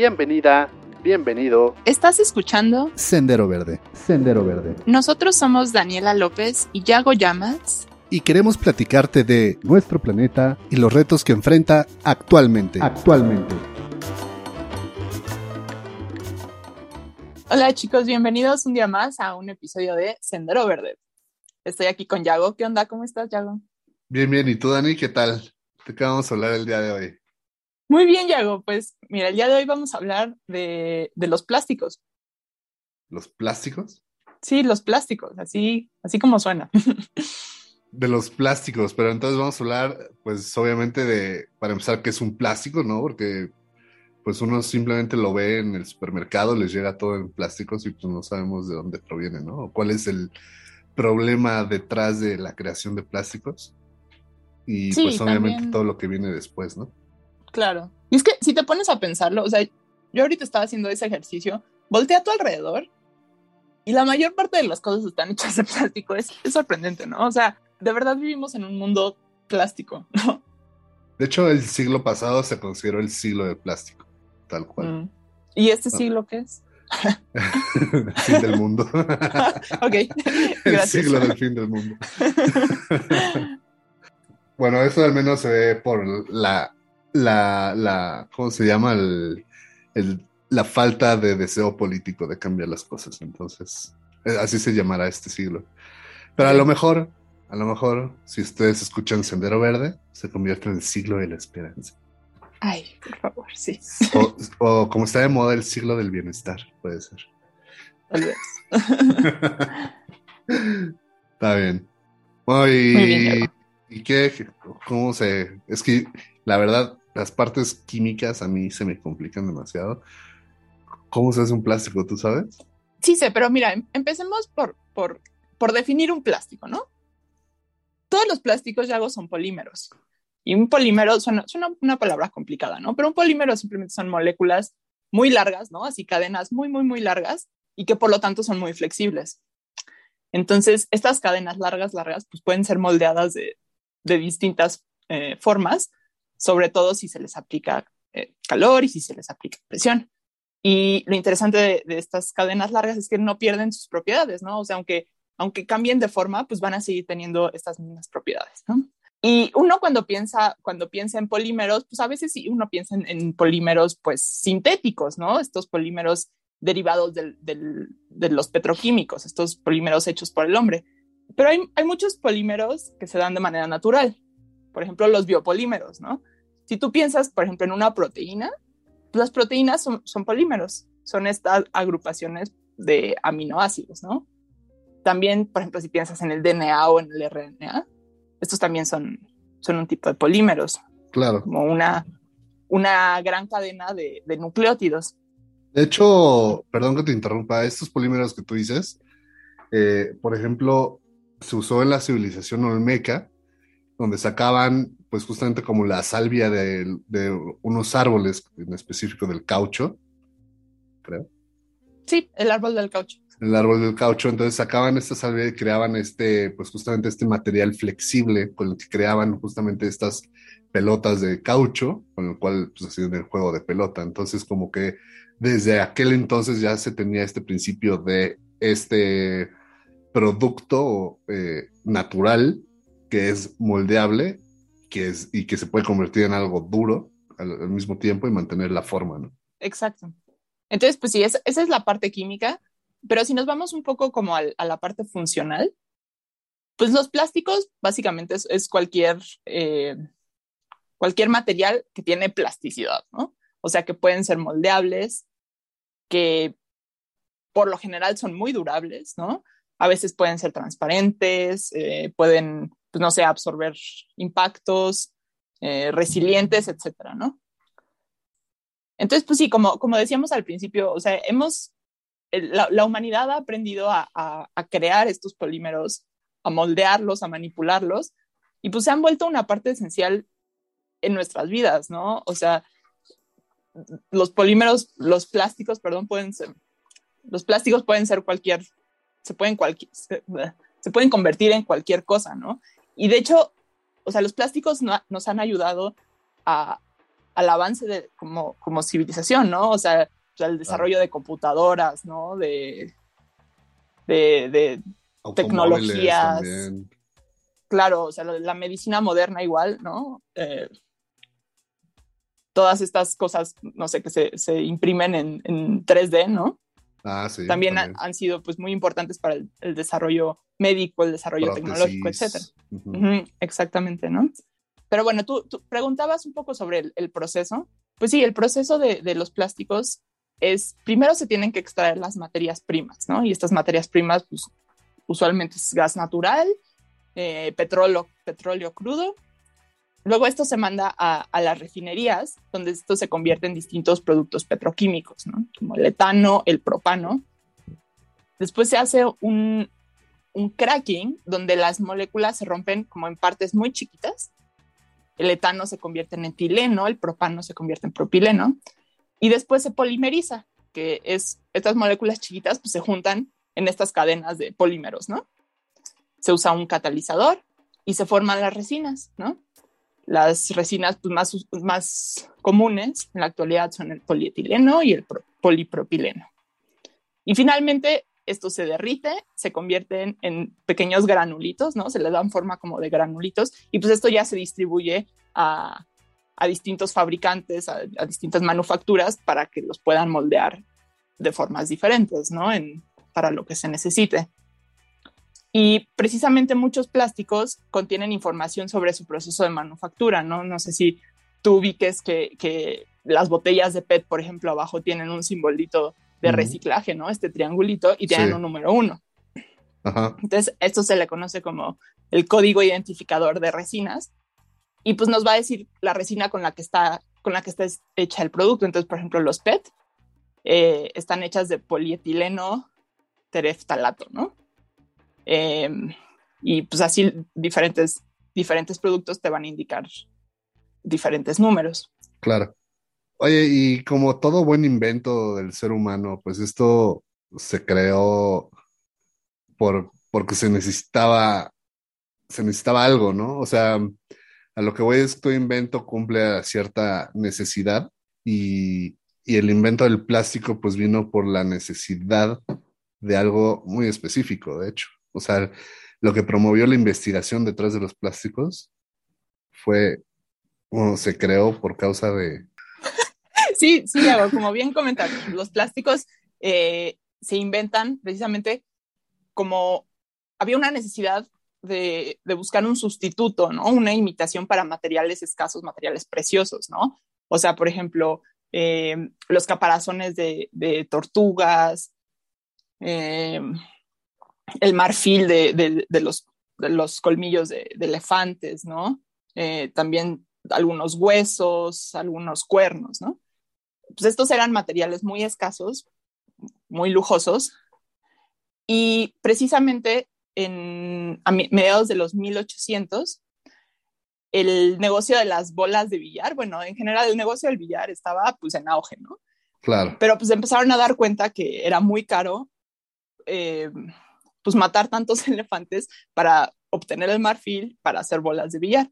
Bienvenida, bienvenido. ¿Estás escuchando? Sendero Verde. Sendero Verde. Nosotros somos Daniela López y Yago Llamas. Y queremos platicarte de nuestro planeta y los retos que enfrenta actualmente. Actualmente. Hola chicos, bienvenidos un día más a un episodio de Sendero Verde. Estoy aquí con Yago. ¿Qué onda? ¿Cómo estás, Yago? Bien, bien. ¿Y tú, Dani? ¿Qué tal? ¿De qué vamos a hablar el día de hoy? Muy bien, Yago. Pues mira, el día de hoy vamos a hablar de, de los plásticos. ¿Los plásticos? Sí, los plásticos, así, así como suena. de los plásticos, pero entonces vamos a hablar, pues obviamente de, para empezar, qué es un plástico, ¿no? Porque pues uno simplemente lo ve en el supermercado, les llega todo en plásticos y pues no sabemos de dónde proviene, ¿no? O cuál es el problema detrás de la creación de plásticos. Y Sí, pues obviamente también. todo lo que viene después, ¿no? Claro. Y es que si te pones a pensarlo, o sea, yo ahorita estaba haciendo ese ejercicio, voltea a tu alrededor y la mayor parte de las cosas están hechas de plástico. Es, es sorprendente, ¿no? O sea, de verdad vivimos en un mundo plástico, ¿no? De hecho, el siglo pasado se consideró el siglo del plástico, tal cual. Mm. ¿Y este Ah. siglo qué es? el fin del mundo. Ok, el siglo del fin del mundo. Bueno, eso al menos se ve por la, la, la ¿cómo se llama? El, el- la falta de deseo político de cambiar las cosas. Entonces, eh, así se llamará este siglo. Pero a lo mejor, a lo mejor, si ustedes escuchan Sendero Verde, se convierte en el siglo de la esperanza. Ay, por favor, sí, O, o como está de moda, el siglo del bienestar, puede ser. tal vez. Está bien. Muy bien. ¿y qué? ¿Cómo se...? Es que, la verdad, las partes químicas a mí se me complican demasiado. ¿Cómo se hace un plástico, tú sabes? Sí sé, pero mira, em- empecemos por, por, por definir un plástico, ¿no? Todos los plásticos, Yago, son polímeros. Y un polímero suena, suena una palabra complicada, ¿no? Pero un polímero simplemente son moléculas muy largas, ¿no? Así cadenas muy, muy, muy largas y que por lo tanto son muy flexibles. Entonces, estas cadenas largas, largas, pues pueden ser moldeadas de, de distintas eh, formas, sobre todo si se les aplica eh, calor y si se les aplica presión. Y lo interesante de, estas cadenas largas es que no pierden sus propiedades, ¿no? O sea, aunque, aunque cambien de forma, pues van a seguir teniendo estas mismas propiedades, ¿no? Y uno cuando piensa, cuando piensa en polímeros, pues a veces sí uno piensa en, en polímeros pues sintéticos, ¿no? Estos polímeros derivados del- del- de los petroquímicos, estos polímeros hechos por el hombre. Pero hay, hay muchos polímeros que se dan de manera natural. Por ejemplo, los biopolímeros, ¿no? Si tú piensas, por ejemplo, en una proteína, pues las proteínas son, son polímeros, son estas agrupaciones de aminoácidos, ¿no? También, por ejemplo, si piensas en el DNA o en el RNA, estos también son, son un tipo de polímeros, Claro. como una, una gran cadena de, de nucleótidos. De hecho, perdón que te interrumpa, estos polímeros que tú dices, eh, por ejemplo, se usó en la civilización olmeca, donde sacaban, pues justamente como la salvia de, de unos árboles, en específico del caucho, creo. Sí, el árbol del caucho. el árbol del caucho, entonces sacaban esta salvia y creaban este, pues justamente este material flexible con el que creaban justamente estas pelotas de caucho, con el cual pues hacían el juego de pelota. Entonces como que desde aquel entonces ya se tenía este principio de este producto eh, natural que es moldeable que es, y que se puede convertir en algo duro al, al mismo tiempo y mantener la forma, ¿no? Exacto. Entonces, pues sí, esa, esa es la parte química, pero si nos vamos un poco como al- a la parte funcional, pues los plásticos básicamente es, es cualquier, eh, cualquier material que tiene plasticidad, ¿no? O sea, que pueden ser moldeables, que por lo general son muy durables, ¿no? A veces pueden ser transparentes, eh, pueden, pues no sé, absorber impactos, eh, resilientes, etcétera, ¿no? Entonces, pues sí, como, como decíamos al principio, o sea, hemos, la, humanidad ha aprendido a, crear estos polímeros, a moldearlos, a manipularlos, y pues se han vuelto una parte esencial en nuestras vidas, ¿no? O sea, los polímeros, los plásticos, perdón, pueden ser, los plásticos pueden ser cualquier, se pueden cualquier, se pueden convertir en cualquier cosa, ¿no? Y de hecho, o sea, los plásticos no- nos han ayudado a, al avance de, como, como civilización, ¿no? O sea, el desarrollo de computadoras, ¿no? De, de, tecnologías. Claro, o sea, la, medicina moderna igual, ¿no? Eh, todas estas cosas, no sé, que se, se imprimen en, en, 3D, ¿no? Ah, sí, también, Han, sido pues muy importantes para el, desarrollo médico, el desarrollo tecnológico, etc. exactamente, ¿no? Pero bueno, tú, preguntabas un poco sobre el, el, proceso. Pues sí, el proceso de, de, los plásticos es, primero se tienen que extraer las materias primas, ¿no? Y estas materias primas, pues usualmente es gas natural, eh, petróleo, petróleo crudo. Luego esto se manda a, las refinerías, donde esto se convierte en distintos productos petroquímicos. Como el etano, el propano. Después se hace un, un cracking, donde las moléculas se rompen como en partes muy chiquitas. El etano se convierte en etileno, el propano se convierte en propileno y después se polimeriza, que es estas moléculas chiquitas pues se juntan en estas cadenas de polímeros, ¿no? Se usa un catalizador y se forman las resinas, ¿no? Las resinas pues, más, más comunes en la actualidad son el polietileno y el polipropileno. Y finalmente esto se derrite, se convierten en pequeños granulitos, ¿no? Se le dan forma como de granulitos y pues esto ya se distribuye a, a distintos fabricantes, a, distintas manufacturas para que los puedan moldear de formas diferentes, ¿no? En, para lo que se necesite. Y precisamente muchos plásticos contienen información sobre su proceso de manufactura, ¿no? No sé si tú ubiques que, que las botellas de PET, por ejemplo, abajo tienen un simbolito de reciclaje, ¿no? Este triangulito y tienen un número uno. Entonces, esto se le conoce como el código identificador de resinas y pues nos va a decir la resina con la que está, con la que está hecha el producto. Entonces, por ejemplo, los PET eh, están hechas de polietileno tereftalato, ¿no? Em, y pues así diferentes, diferentes productos te van a indicar diferentes números. Claro. Oye, y como todo buen invento del ser humano, pues esto se creó por, porque se necesitaba, se necesitaba algo, ¿no? O sea, a lo que voy es que tu invento cumple cierta necesidad y, el invento del plástico pues vino por la necesidad de algo muy específico, de hecho. O sea, lo que promovió la investigación detrás de los plásticos fue, bueno, se creó por causa de... Sí, sí, como bien comentaron, los plásticos eh, se inventan precisamente como había una necesidad de, buscar un sustituto, ¿no? Una imitación para materiales escasos, materiales preciosos, ¿no? O sea, por ejemplo, eh, los caparazones de, tortugas, eh, el marfil de, los, los, colmillos de, elefantes, ¿no? Eh, también algunos huesos, algunos cuernos, ¿no? Pues estos eran materiales muy escasos, muy lujosos, y precisamente en, a mediados de los 1800, el negocio de las bolas de billar, bueno, en general el negocio del billar estaba pues en auge, ¿no? Claro. Pero pues empezaron a dar cuenta que era muy caro eh, pues matar tantos elefantes para obtener el marfil para hacer bolas de billar.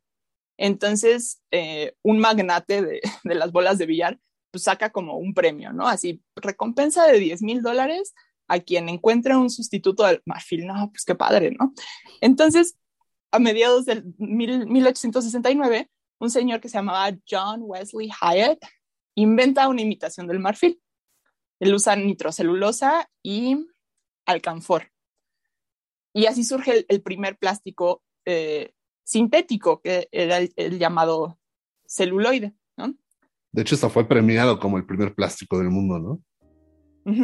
Entonces, eh, un magnate de, de, las bolas de billar pues saca como un premio, ¿no? Así, recompensa de 10 mil dólares a quien encuentre un sustituto del marfil. No, pues qué padre, ¿no? Entonces, a mediados del 1869, un señor que se llamaba John Wesley Hyatt inventa una imitación del marfil. Él usa nitrocelulosa y alcanfor. Y así surge el, primer plástico eh, sintético, que era el, llamado celuloide, ¿no? De hecho, hasta fue premiado como el primer plástico del mundo, ¿no?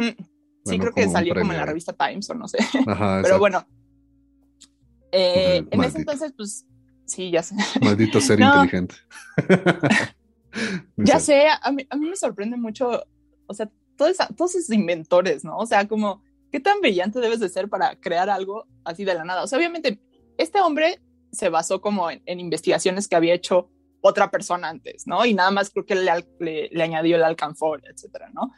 sí, creo que salió como en la revista Times o no sé. Pero bueno, eh, en ese entonces, pues sí, ya sé. Maldito ser inteligente. ya sé, a mí, a mí, me sorprende mucho, o sea, todos, todos esos inventores, ¿no? O sea, como, ¿qué tan brillante debes de ser para crear algo así de la nada? O sea, obviamente, este hombre se basó como en, investigaciones que había hecho otra persona antes, ¿no? Y nada más creo que le, le, le añadió el alcanfor, etcétera, ¿no?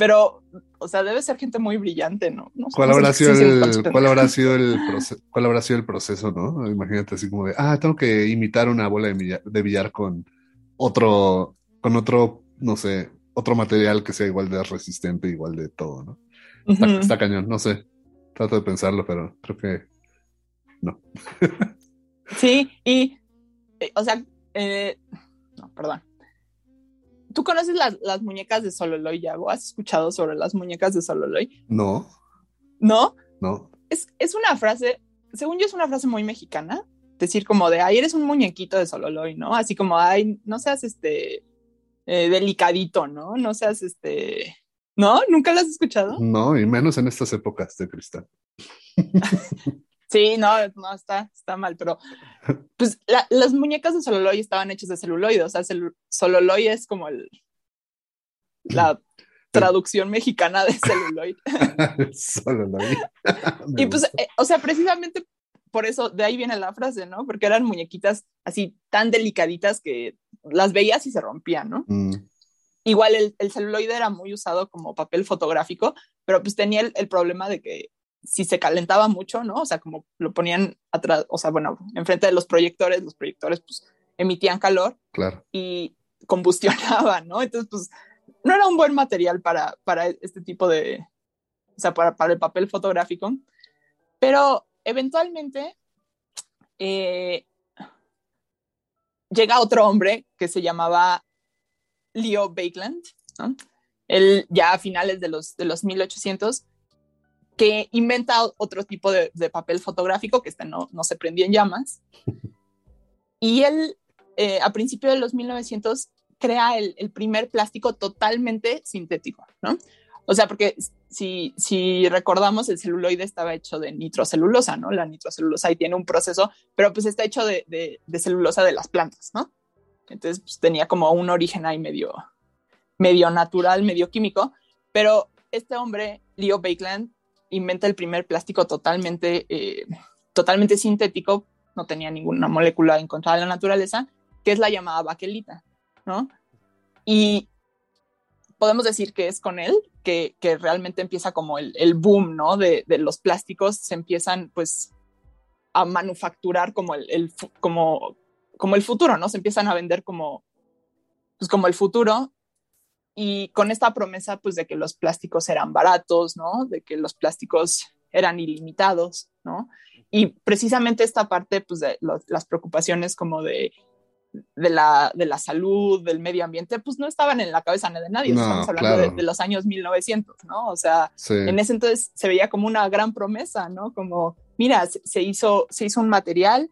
pero, o sea, debe ser gente muy brillante, ¿no? ¿Cuál, habrá sido el, ¿Cuál habrá sido el proceso, cuál habrá sido el proceso, no? Imagínate así como de, ah, tengo que imitar una bola de billar, con otro, con otro, no sé, otro material que sea igual de resistente, igual de todo, ¿no? Está, cañón, no sé. Trato de pensarlo, pero creo que no. Sí, y, eh, o sea, eh, no, perdón. ¿Tú conoces las, las muñecas de Sololoy, Yago? ¿Has escuchado sobre las muñecas de Sololoy? No, ¿No? no. Es, es una frase, según yo es una frase muy mexicana, decir como de, ay, eres un muñequito de Sololoy, ¿no? Así como, ay, no seas este, eh, delicadito, ¿no? No seas este, ¿no? ¿Nunca lo has escuchado? No, y menos en estas épocas de cristal. Sí, no, no, está, está mal, pero pues la- las muñecas de Sololoy estaban hechas de celuloide, o sea, celu- Sololoy es como el, la traducción mexicana de celuloide. Solo lo vi. Me Y pues, eh, o sea, precisamente por eso, de ahí viene la frase, ¿no? Porque eran muñequitas así tan delicaditas que las veías y se rompían, ¿no? Mm, Igual el, el celuloide era muy usado como papel fotográfico, pero pues tenía el, el problema de que si se calentaba mucho, ¿no? O sea, como lo ponían atrás, o sea, bueno, enfrente de los proyectores, los proyectores pues emitían calor claro. y combustionaban, ¿no? Entonces, pues no era un buen material para, para este tipo de, o sea, para, para el papel fotográfico, pero eventualmente eh, llega otro hombre que se llamaba Leo Bakeland, ¿no? Él ya a finales de los, de los 1800, que inventa otro tipo de, de papel fotográfico, que este no, no se prendía en llamas, y él eh, a principios de los 1900 crea el, el, primer plástico totalmente sintético, ¿no? O sea, porque si, si recordamos, el celuloide estaba hecho de nitrocelulosa, ¿no? La nitrocelulosa ahí tiene un proceso, pero pues está hecho de, de, de celulosa de las plantas, ¿no? Entonces pues, tenía como un origen ahí medio, medio natural, medio químico, pero este hombre, Leo Bakeland, inventa el primer plástico totalmente, eh, totalmente sintético, no tenía ninguna molécula encontrada en la naturaleza, que es la llamada baquelita, ¿no? Y podemos decir que es con él que, realmente empieza como el, boom, ¿no? De, de, los plásticos, se empiezan pues a manufacturar como el, el, como, como el futuro, ¿no? Se empiezan a vender como, pues como el futuro y con esta promesa pues de que los plásticos eran baratos, ¿no? De que los plásticos eran ilimitados, ¿no? Y precisamente esta parte pues de lo, las preocupaciones como de de la, de la salud, del medio ambiente, pues no estaban en la cabeza de nadie. No, Estamos hablando claro. de, de, los años 1900, ¿no? O sea, sí. en ese entonces se veía como una gran promesa, ¿no? Como, mira, se, se, hizo, se hizo un material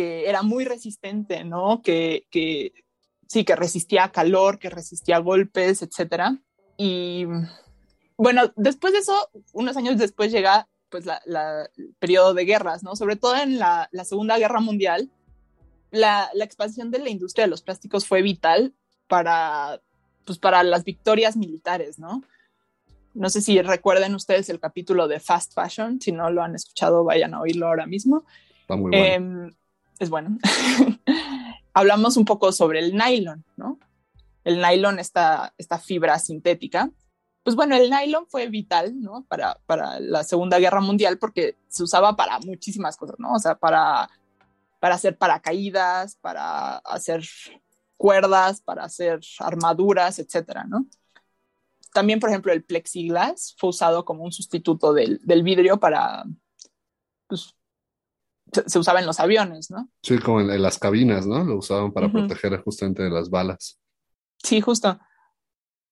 que era muy resistente, ¿no? Que, que sí, que resistía a calor, que resistía a golpes, etcétera. Y bueno, después de eso, unos años después llega pues la, la, el periodo de guerras, ¿no? Sobre todo en la, la Segunda Guerra Mundial, la, la, expansión de la industria de los plásticos fue vital para, pues para las victorias militares, ¿no? No sé si recuerden ustedes el capítulo de Fast Fashion, si no lo han escuchado, vayan a oírlo ahora mismo. Está muy bueno. Eh, es bueno. Hablamos un poco sobre el nylon, ¿no? El nylon, esta, esta fibra sintética. Pues bueno, el nylon fue vital, ¿no? Para, para la Segunda Guerra Mundial porque se usaba para muchísimas cosas, ¿no? O sea, para para hacer paracaídas, para hacer cuerdas, para hacer armaduras, etcétera, ¿no? También, por ejemplo, el plexiglas fue usado como un sustituto del, del vidrio para, pues, se, usaba en los aviones, ¿no? Sí, como en, en las cabinas, ¿no? Lo usaban para uh -huh. proteger justamente de las balas. Sí, justo.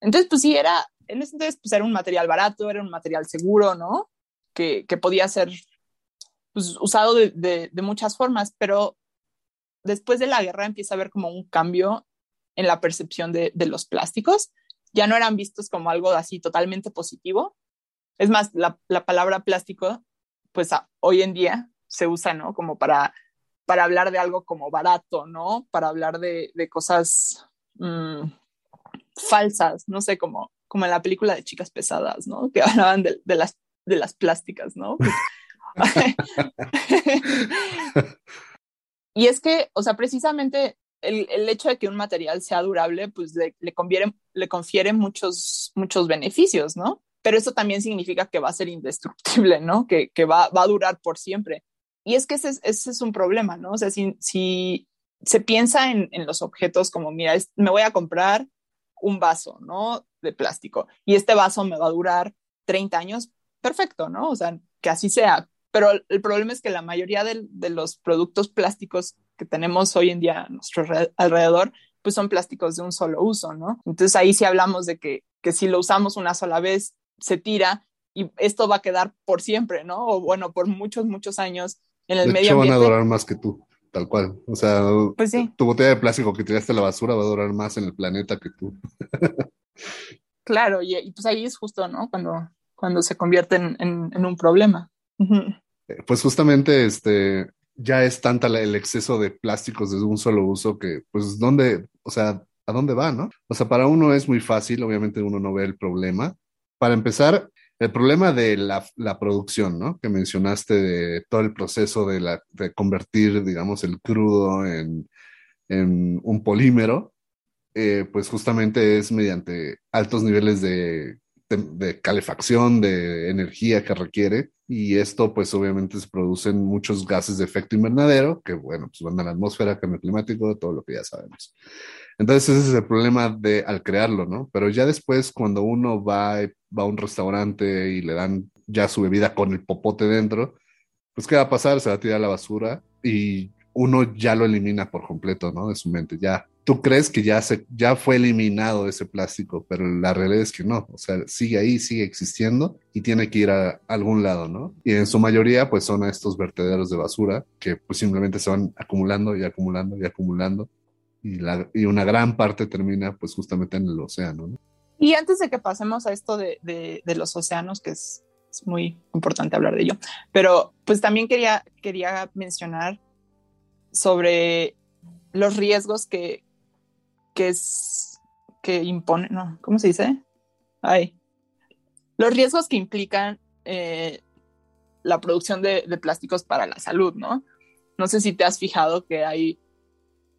Entonces, pues sí, era, en ese entonces, pues era un material barato, era un material seguro, ¿no? Que, que podía ser pues, usado de, de, de, muchas formas, pero después de la guerra empieza a haber como un cambio en la percepción de, de, los plásticos. Ya no eran vistos como algo así totalmente positivo. Es más, la, la palabra plástico, pues a, hoy en día se usa, ¿no? Como para, para hablar de algo como barato, ¿no? Para hablar de, de cosas mmm, falsas, no sé, como, como en la película de Chicas Pesadas, ¿no? Que hablaban de, de las, de las plásticas, ¿no? y es que, o sea, precisamente el, el, hecho de que un material sea durable, pues le, le, conviene, le confiere muchos, muchos beneficios, ¿no? Pero eso también significa que va a ser indestructible, ¿no? Que, que va, va, a durar por siempre. Y es que ese, es un problema, ¿no? O sea, si, se piensa en, los objetos como, mira, me voy a comprar un vaso, ¿no? De plástico y este vaso me va a durar 30 años, perfecto, ¿no? O sea, que así sea. Pero el problema es que la mayoría de, de los productos plásticos que tenemos hoy en día a nuestro alrededor, pues son plásticos de un solo uso, ¿no? Entonces ahí sí hablamos de que, que si lo usamos una sola vez, se tira y esto va a quedar por siempre, ¿no? O bueno, por muchos, muchos años en el de medio hecho, ambiente. van a durar más que tú, tal cual. O sea, Pues sí. tu botella de plástico que tiraste a la basura va a durar más en el planeta que tú. Claro, y, y pues ahí es justo, ¿no? Cuando, cuando se convierte en, en, en un problema. Eh, Pues justamente este ya es tanta la- el exceso de plásticos de un solo uso que, pues, ¿dónde, o sea, a dónde va, no? O sea, para uno es muy fácil, obviamente uno no ve el problema. Para empezar, el problema de la, la producción, ¿no? Que mencionaste de todo el proceso de, la, de convertir, digamos, el crudo en, en un polímero, eh, pues justamente es mediante altos niveles de, de, calefacción, de energía que requiere, y esto pues obviamente se producen muchos gases de efecto invernadero, que bueno, pues van a la atmósfera, cambio climático, todo lo que ya sabemos. Entonces ese es el problema de al crearlo, ¿no? Pero ya después cuando uno va, va a un restaurante y le dan ya su bebida con el popote dentro, pues ¿qué va a pasar? Se va a tirar a la basura y uno ya lo elimina por completo, ¿no? De su mente. Ya, tú crees que ya, se, ya fue eliminado ese plástico, pero la realidad es que no. O sea, sigue ahí, sigue existiendo y tiene que ir a algún lado, ¿no? Y en su mayoría, pues son estos vertederos de basura que pues simplemente se van acumulando y acumulando y acumulando. Y, la, y una gran parte termina pues justamente en el océano, ¿no? Y antes de que pasemos a esto de, de, de los océanos, que es, es, muy importante hablar de ello, pero pues también quería, quería mencionar sobre los riesgos que, que es que impone, no, ¿cómo se dice? Ay, los riesgos que implican eh, la producción de, de, plásticos para la salud, ¿no? No sé si te has fijado que hay,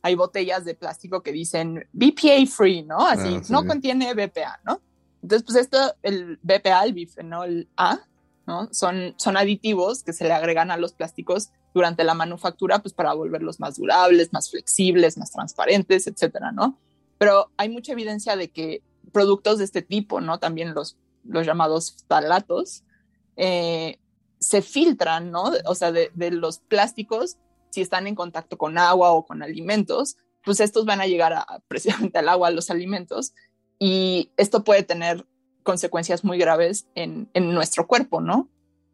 hay botellas de plástico que dicen BPA free, ¿no? Así, ah, sí. no contiene BPA, ¿no? Entonces, pues esto, el BPA, el bifenol A, ¿no? Son, son aditivos que se le agregan a los plásticos durante la manufactura, pues para volverlos más durables, más flexibles, más transparentes, etcétera, ¿no? Pero hay mucha evidencia de que productos de este tipo, ¿no? También los, los llamados ftalatos, eh, se filtran, ¿no? O sea, de, de, los plásticos, si están en contacto con agua o con alimentos, pues estos van a llegar a, precisamente al agua, a los alimentos, y esto puede tener consecuencias muy graves en, en nuestro cuerpo, ¿no?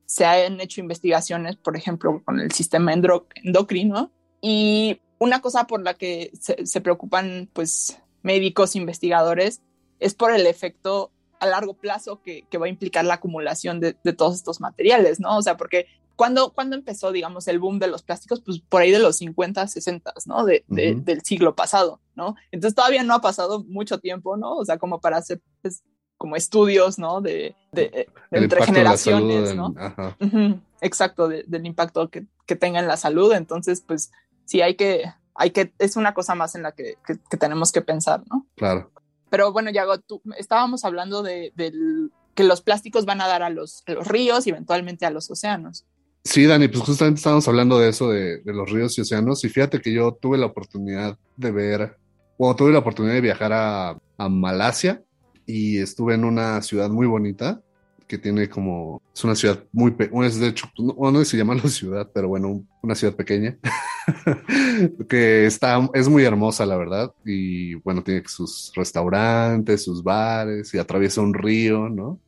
Se han hecho investigaciones, por ejemplo, con el sistema endocrino, y una cosa por la que se, se preocupan, pues, médicos, investigadores, es por el efecto a largo plazo que, que va a implicar la acumulación de, de, todos estos materiales, ¿no? O sea, porque cuando, cuando empezó, digamos, el boom de los plásticos, pues por ahí de los 50, 60, ¿no? De, de, uh -huh. Del siglo pasado, ¿no? Entonces todavía no ha pasado mucho tiempo, ¿no? O sea, como para hacer pues, como estudios, ¿no? De, de entre generaciones, ¿no? Uh -huh. Exacto, del impacto que, que tenga en la salud. Entonces, pues sí hay que, hay que, es una cosa más en la que, que, que tenemos que pensar, ¿no? Claro. Pero bueno, Yago, tú, estábamos hablando de, del, que los plásticos van a dar a los, a los, ríos y eventualmente a los océanos. Sí, Dani, pues justamente estábamos hablando de eso, de, de, los ríos y océanos, y fíjate que yo tuve la oportunidad de ver, bueno, tuve la oportunidad de viajar a, a Malasia y estuve en una ciudad muy bonita que tiene como, es una ciudad muy, es de hecho, no, no sé si llamarlo ciudad, pero bueno, una ciudad pequeña, que está, es muy hermosa, la verdad, y bueno, tiene sus restaurantes, sus bares, y atraviesa un río, ¿no?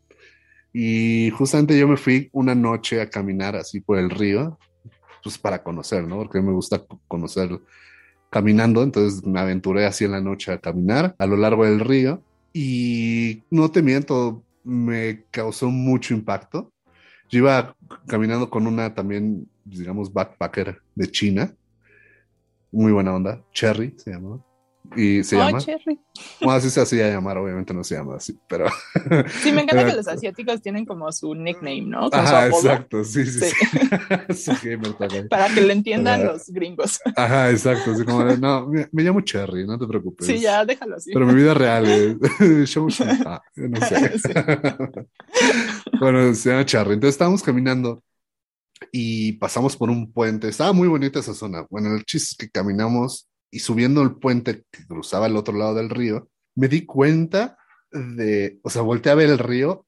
Y justamente yo me fui una noche a caminar así por el río, pues para conocer, ¿no? Porque me gusta conocer caminando, entonces me aventuré así en la noche a caminar a lo largo del río, y no te miento, me causó mucho impacto. Yo iba caminando con una también, digamos, backpacker de China. Muy buena onda. Cherry se llama. Y se oh, llama. Cherry. Bueno, así se hacía llamar, obviamente no se llama así, pero. Sí, me encanta que los asiáticos tienen como su nickname, ¿no? Como Ajá, exacto, sí, sí. sí. sí. Para que lo entiendan Ajá. los gringos. Ajá, exacto. Así como, no, me, me, llamo Cherry, no te preocupes. Sí, ya, déjalo así. Pero mi vida real es. Ah, no sé. Sí. bueno, se llama Cherry. Entonces estábamos caminando y pasamos por un puente. Estaba muy bonita esa zona. Bueno, el chiste es que caminamos y subiendo el puente que cruzaba el otro lado del río, me di cuenta de, o sea, volteé a ver el río,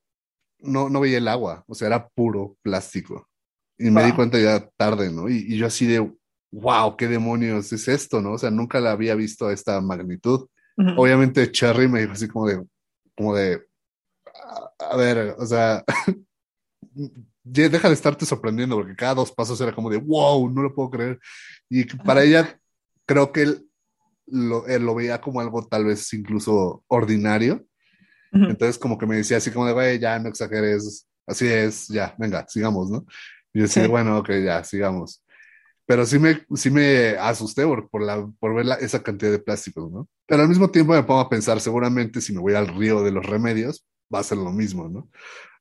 no, no veía el agua, o sea, era puro plástico. Y me di cuenta ya tarde, ¿no? Y, y, yo así de, wow, qué demonios es esto, ¿no? O sea, nunca la había visto a esta magnitud. Obviamente Cherry me dijo así como de, como de, a, ver, o sea, deja de estarte sorprendiendo porque cada dos pasos era como de, wow, no lo puedo creer. Y para ella, creo que él lo, él lo veía como algo tal vez incluso ordinario. Entonces como que me decía así como de, güey, ya no exageres, así es, ya, venga, sigamos, ¿no? Y yo decía, bueno, ok, ya, sigamos. Pero sí me, sí me asusté por, por, la, por ver esa cantidad de plásticos, ¿no? Pero al mismo tiempo me pongo a pensar, seguramente si me voy al río de los remedios, va a ser lo mismo, ¿no?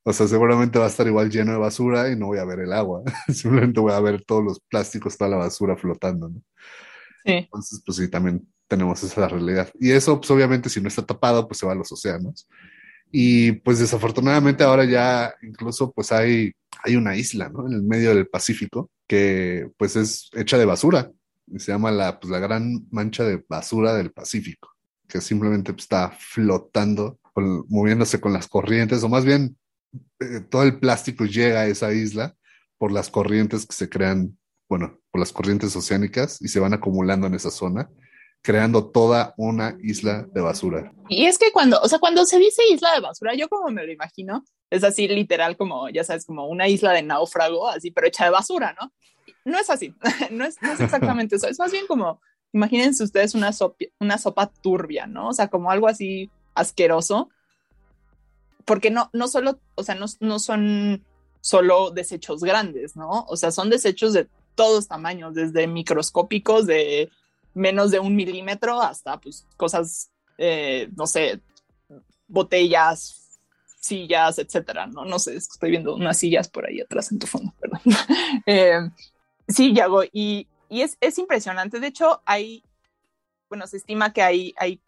O sea, seguramente va a estar igual lleno de basura y no voy a ver el agua. Simplemente voy a ver todos los plásticos, toda la basura flotando, ¿no? Entonces, pues sí, también tenemos esa realidad. Y eso, pues obviamente, si no está tapado, pues se va a los océanos. Y pues desafortunadamente ahora ya incluso pues hay, hay una isla, ¿no? En el medio del Pacífico que pues es hecha de basura. Y se llama la, pues, la gran mancha de basura del Pacífico, que simplemente pues, está flotando, moviéndose con las corrientes, o más bien eh, todo el plástico llega a esa isla por las corrientes que se crean, bueno, por las corrientes oceánicas y se van acumulando en esa zona creando toda una isla de basura. Y es que cuando, o sea, cuando se dice isla de basura, yo como me lo imagino, es así literal como, ya sabes, como una isla de náufrago, así, pero hecha de basura, ¿no? No es así, no es, exactamente eso, es más bien como, imagínense ustedes una, sopa, una sopa turbia, ¿no? O sea, como algo así asqueroso, porque no, no solo, o sea, no, no son solo desechos grandes, ¿no? O sea, son desechos de todos tamaños, desde microscópicos, de menos de un milímetro hasta pues cosas, eh, no sé, botellas, sillas, etcétera, ¿no? No sé, estoy viendo unas sillas por ahí atrás en tu fondo, perdón. eh, sí, Yago, y, y es, es, impresionante. De hecho, hay, bueno, se estima que hay, hay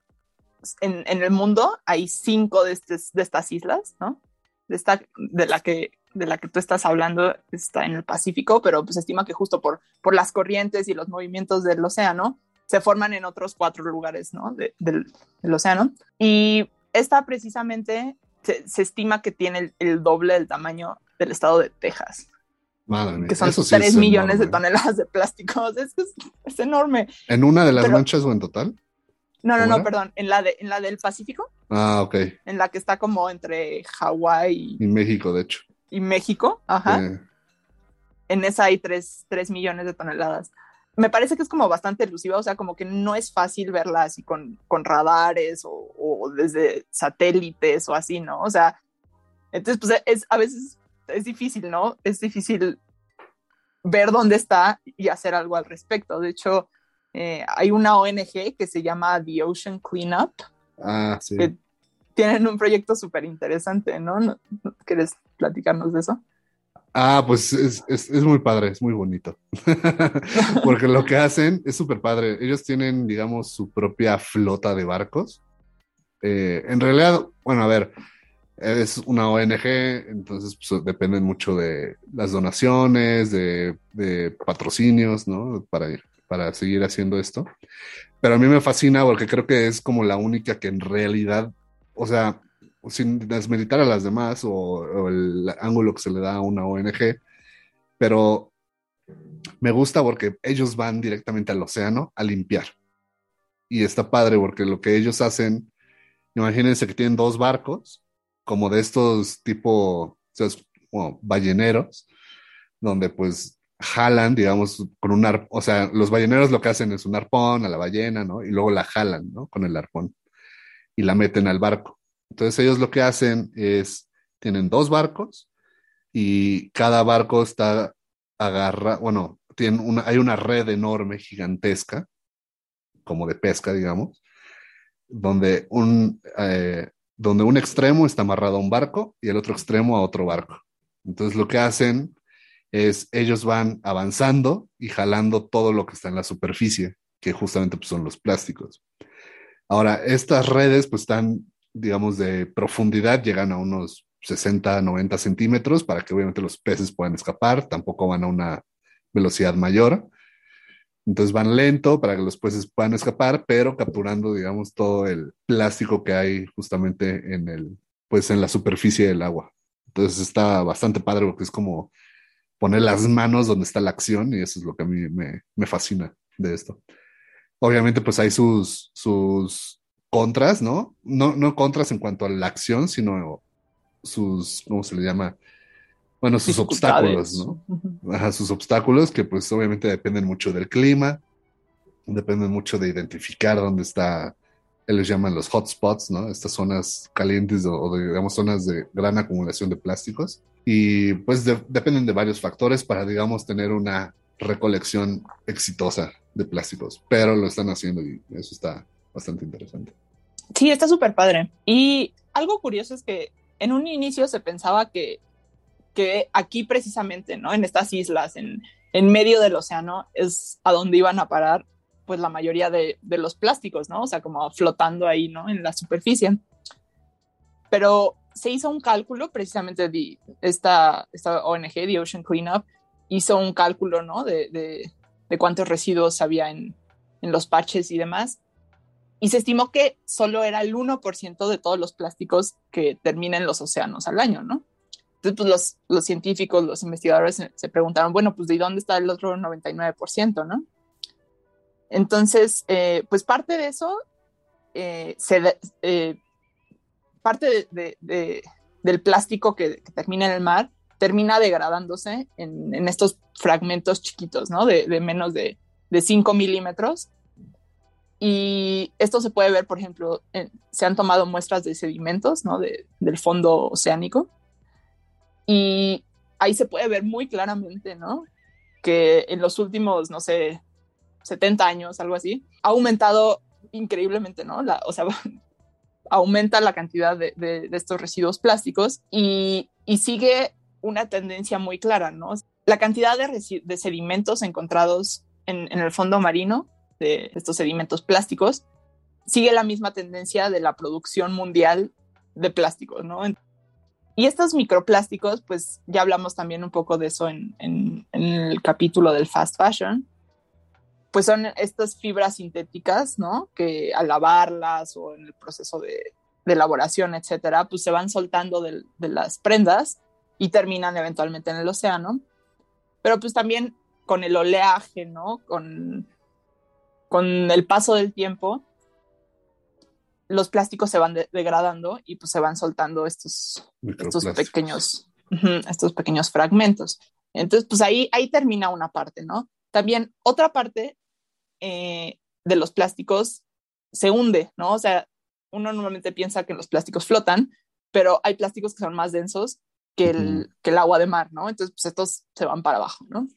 en, en el mundo hay cinco de, estes, de estas islas, ¿no? De, esta, de la que de la que tú estás hablando está en el Pacífico, pero pues se estima que justo por, por las corrientes y los movimientos del océano, se forman en otros cuatro lugares ¿no? del, del, océano. Y esta precisamente se, se estima que tiene el, el, doble del tamaño del estado de Texas. Madre que son Eso 3 sí millones enorme. de toneladas de plásticos. Es, es, es enorme. ¿En una de las Pero, manchas o en total? No, no, ¿Cómo no, era? perdón. En la, de, en la del Pacífico, Ah, ok. en la que está como entre Hawái Y México, de hecho. Y, México. Ajá. En esa hay 3, 3 millones de toneladas. Me parece que es como bastante elusiva, o sea, como que no es fácil verla así con, con radares o, o, desde satélites o así, ¿no? O sea, entonces, pues es, a veces es difícil, ¿no? Es difícil ver dónde está y hacer algo al respecto. De hecho, eh, hay una ONG que se llama The Ocean Cleanup, ah, sí. que tienen un proyecto súper interesante, ¿no? ¿no? ¿Quieres platicarnos de eso? Ah, pues es, es, muy padre, es muy bonito. Porque lo que hacen es súper padre. Ellos tienen, digamos, su propia flota de barcos. Eh, en realidad, bueno, a ver, es una ONG, entonces pues, dependen mucho de las donaciones, de, de patrocinios, ¿no? Para, para seguir haciendo esto. Pero a mí me fascina porque creo que es como la única que en realidad, o sea, sin desmeditar a las demás o, el ángulo que se le da a una ONG, pero me gusta porque ellos van directamente al océano a limpiar. Y está padre porque lo que ellos hacen, imagínense que tienen dos barcos, como de estos tipo, o sea, balleneros, donde pues jalan, digamos, con un arpón, o sea, los balleneros lo que hacen es un arpón a la ballena, ¿no? Y luego la jalan, ¿no? Con el arpón y la meten al barco. Entonces ellos lo que hacen es, tienen dos barcos y cada barco está agarra, bueno, tiene una, hay una red enorme, gigantesca, como de pesca, digamos, donde un, eh, donde un extremo está amarrado a un barco y el otro extremo a otro barco. Entonces lo que hacen es, ellos van avanzando y jalando todo lo que está en la superficie, que justamente pues, son los plásticos. Ahora, estas redes pues están digamos, de profundidad llegan a unos 60, 90 centímetros para que obviamente los peces puedan escapar, tampoco van a una velocidad mayor. Entonces van lento para que los peces puedan escapar, pero capturando, digamos, todo el plástico que hay justamente en el, pues en la superficie del agua. Entonces está bastante padre porque es como poner las manos donde está la acción y eso es lo que a mí me, me fascina de esto. Obviamente, pues hay sus, sus contras, ¿no? ¿no? No contras en cuanto a la acción, sino sus, ¿cómo se le llama? Bueno, sus obstáculos, ¿no? Ajá, sus obstáculos que pues obviamente dependen mucho del clima, dependen mucho de identificar dónde está, ellos llaman los hotspots, ¿no? Estas zonas calientes o, digamos zonas de gran acumulación de plásticos. Y pues dependen de varios factores para, digamos, tener una recolección exitosa de plásticos, pero lo están haciendo y eso está bastante interesante. Sí, está súper padre. Y algo curioso es que en un inicio se pensaba que que aquí precisamente, ¿no? En estas islas, en, en medio del océano, es a donde iban a parar pues la mayoría de, de, los plásticos, ¿no? O sea, como flotando ahí, ¿no? En la superficie. Pero se hizo un cálculo, precisamente de esta, esta ONG, The Ocean Cleanup, hizo un cálculo, ¿no? De, de, de cuántos residuos había en, en los parches y demás. Y se estimó que solo era el 1% de todos los plásticos que terminan en los océanos al año, ¿no? Entonces, pues los, los científicos, los investigadores se, preguntaron, bueno, pues ¿de dónde está el otro 99%, no? Entonces, eh, pues parte de eso, eh, se, eh, parte de, de, del plástico que, termina en el mar termina degradándose en, en estos fragmentos chiquitos, ¿no? De, de menos de, de 5 milímetros. Y esto se puede ver, por ejemplo, se han tomado muestras de sedimentos, ¿no? De, del fondo oceánico y ahí se puede ver muy claramente, ¿no? Que en los últimos, no sé, 70 años, algo así, ha aumentado increíblemente, ¿no? La, o sea, aumenta la cantidad de, de, estos residuos plásticos y, y, sigue una tendencia muy clara, ¿no? La cantidad de, de sedimentos encontrados en, en, el fondo marino, de estos sedimentos plásticos, sigue la misma tendencia de la producción mundial de plásticos, ¿no? Y estos microplásticos, pues ya hablamos también un poco de eso en, el capítulo del fast fashion, pues son estas fibras sintéticas, ¿no? Que al lavarlas o en el proceso de, de elaboración, etcétera, pues se van soltando de, de, las prendas y terminan eventualmente en el océano. Pero pues también con el oleaje, ¿no? Con, con el paso del tiempo, los plásticos se van degradando y pues se van soltando estos, estos pequeños, estos pequeños fragmentos. Entonces, pues ahí, ahí termina una parte, ¿no? También otra parte eh, de los plásticos se hunde, ¿no? O sea, uno normalmente piensa que los plásticos flotan, pero hay plásticos que son más densos que el, que el agua de mar, ¿no? Entonces, pues estos se van para abajo, ¿no?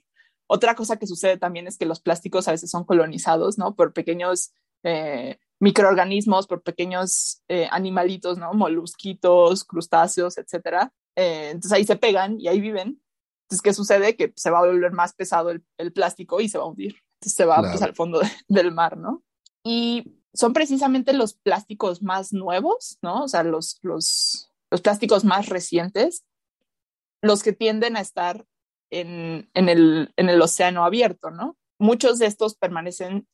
Otra cosa que sucede también es que los plásticos a veces son colonizados, ¿no? Por pequeños eh, microorganismos, por pequeños eh, animalitos, ¿no? Molusquitos, crustáceos, etcétera. Eh, entonces ahí se pegan y ahí viven. Entonces, ¿qué sucede? Que se va a volver más pesado el, el plástico y se va a hundir. Entonces se va pues, al fondo del mar, ¿no? Y son precisamente los plásticos más nuevos, ¿no? O sea, los, los, los plásticos más recientes, los que tienden a estar en, en, el, en el océano abierto, ¿no? Muchos de estos permanecen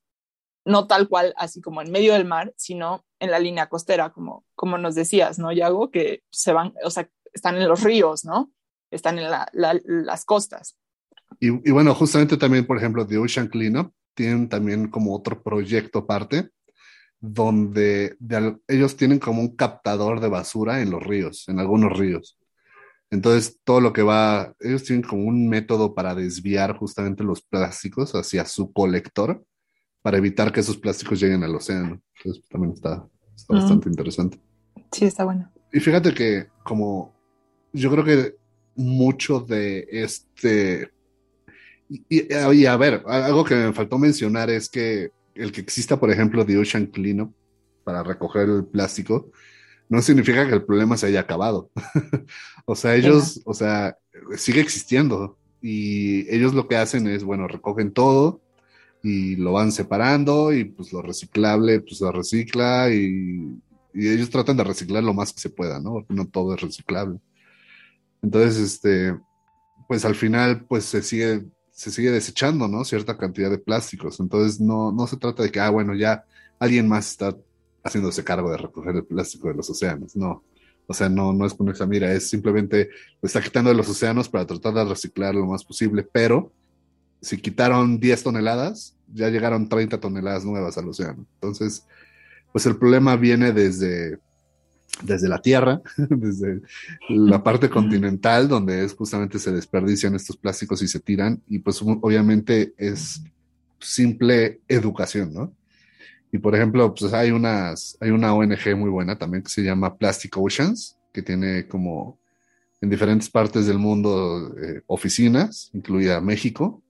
no tal cual, así como en medio del mar, sino en la línea costera, como, como nos decías, ¿no, Yago? Que se van, o sea, están en los ríos, ¿no? Están en las costas. Y, bueno, justamente también, por ejemplo, The Ocean Cleanup tienen también como otro proyecto aparte, donde ellos tienen como un captador de basura en los ríos, en algunos ríos. Entonces, todo lo que va, ellos tienen como un método para desviar justamente los plásticos hacia su colector para evitar que esos plásticos lleguen al océano. Entonces también está, bastante interesante. Sí, está bueno. Y fíjate que como yo creo que mucho de este... Y, a ver, algo que me faltó mencionar es que el que exista, por ejemplo, The Ocean Cleanup para recoger el plástico, no significa que el problema se haya acabado. o sea, ellos, o sea, sigue existiendo. Y ellos lo que hacen es, bueno, recogen todo, y lo van separando y pues lo reciclable pues lo recicla y, ellos tratan de reciclar lo más que se pueda, ¿no? Porque no todo es reciclable. Entonces, este, pues al final pues se sigue, se sigue desechando, ¿no? Cierta cantidad de plásticos. Entonces, no, no se trata de que, ah, bueno, ya alguien más está haciéndose cargo de recoger el plástico de los océanos. No. O sea, no, no es con esa mira, es simplemente está quitando de los océanos para tratar de reciclar lo más posible, pero si quitaron 10 toneladas, ya llegaron 30 toneladas nuevas al océano. Entonces, pues el problema viene desde, desde la Tierra, desde la parte continental, donde es justamente se desperdician estos plásticos y se tiran, y pues obviamente es simple educación, ¿no? Y por ejemplo, pues hay, unas, hay una ONG muy buena también que se llama Plastic Oceans, que tiene como en diferentes partes del mundo eh, oficinas, incluida México,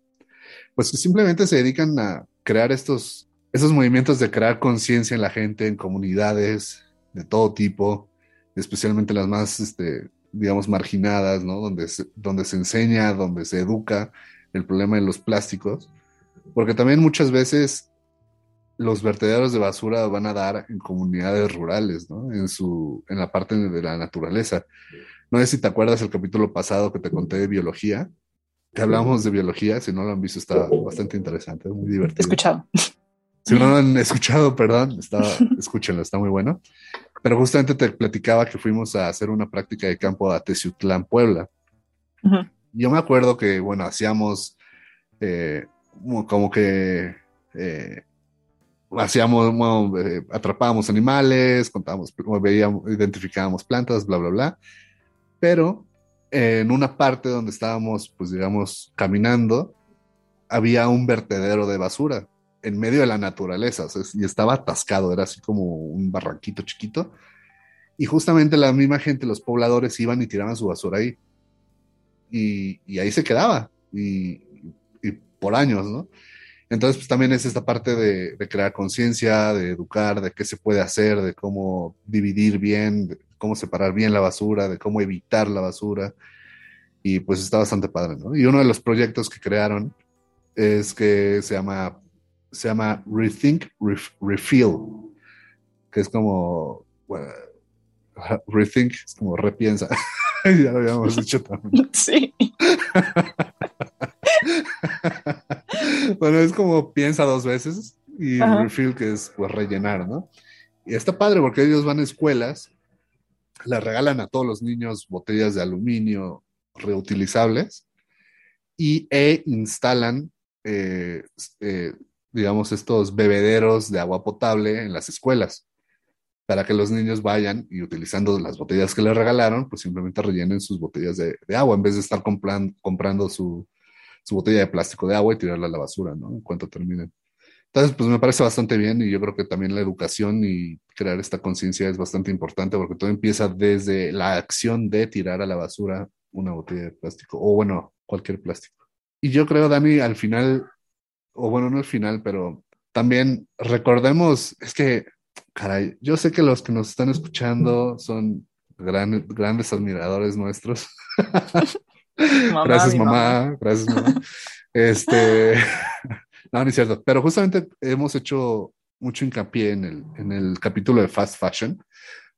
pues que simplemente se dedican a crear estos, estos movimientos de crear conciencia en la gente, en comunidades de todo tipo, especialmente las más, este, digamos, marginadas, ¿no? Donde donde se enseña, donde se educa el problema de los plásticos, porque también muchas veces los vertederos de basura van a dar en comunidades rurales, ¿no? En, su, en la parte de la naturaleza. No sé si te acuerdas el capítulo pasado que te conté de biología, que hablamos de biología, si no lo han visto está bastante interesante, muy divertido. Escuchado. Si no lo han escuchado, perdón, está, escúchenlo, está muy bueno. Pero justamente te platicaba que fuimos a hacer una práctica de campo a Teciutlán, Puebla. Yo me acuerdo que, bueno, hacíamos eh, como que eh, hacíamos, eh, atrapábamos animales, contábamos, veíamos, identificábamos plantas, bla, bla, bla. Pero en una parte donde estábamos, pues digamos, caminando, había un vertedero de basura en medio de la naturaleza y estaba atascado, era así como un barranquito chiquito. Y justamente la misma gente, los pobladores, iban y tiraban su basura ahí. Y, y ahí se quedaba, y, y por años, ¿no? Entonces, pues también es esta parte de, crear conciencia, de educar, de qué se puede hacer, de cómo dividir bien, de cómo separar bien la basura, de cómo evitar la basura. Y pues está bastante padre, ¿no? Y uno de los proyectos que crearon es que se llama, se llama Rethink Refill, que es como, bueno, Rethink, es como repiensa. ya lo habíamos dicho también. Sí. bueno, es como piensa dos veces y refill que es pues rellenar, ¿no? Y está padre porque ellos van a escuelas, le regalan a todos los niños botellas de aluminio reutilizables y e instalan, eh, eh, digamos, estos bebederos de agua potable en las escuelas para que los niños vayan y utilizando las botellas que les regalaron, pues simplemente rellenen sus botellas de, agua en vez de estar comprando su, su botella de plástico de agua y tirarla a la basura, ¿no? En cuanto terminen. Entonces, pues me parece bastante bien y yo creo que también la educación y crear esta conciencia es bastante importante porque todo empieza desde la acción de tirar a la basura una botella de plástico o bueno, cualquier plástico. Y yo creo, Dani, al final, o bueno, no al final, pero también recordemos, es que, caray, yo sé que los que nos están escuchando son grandes admiradores nuestros. gracias, mamá. Gracias, mamá. Este, no, no es cierto. Pero justamente hemos hecho mucho hincapié en el, en el capítulo de Fast Fashion,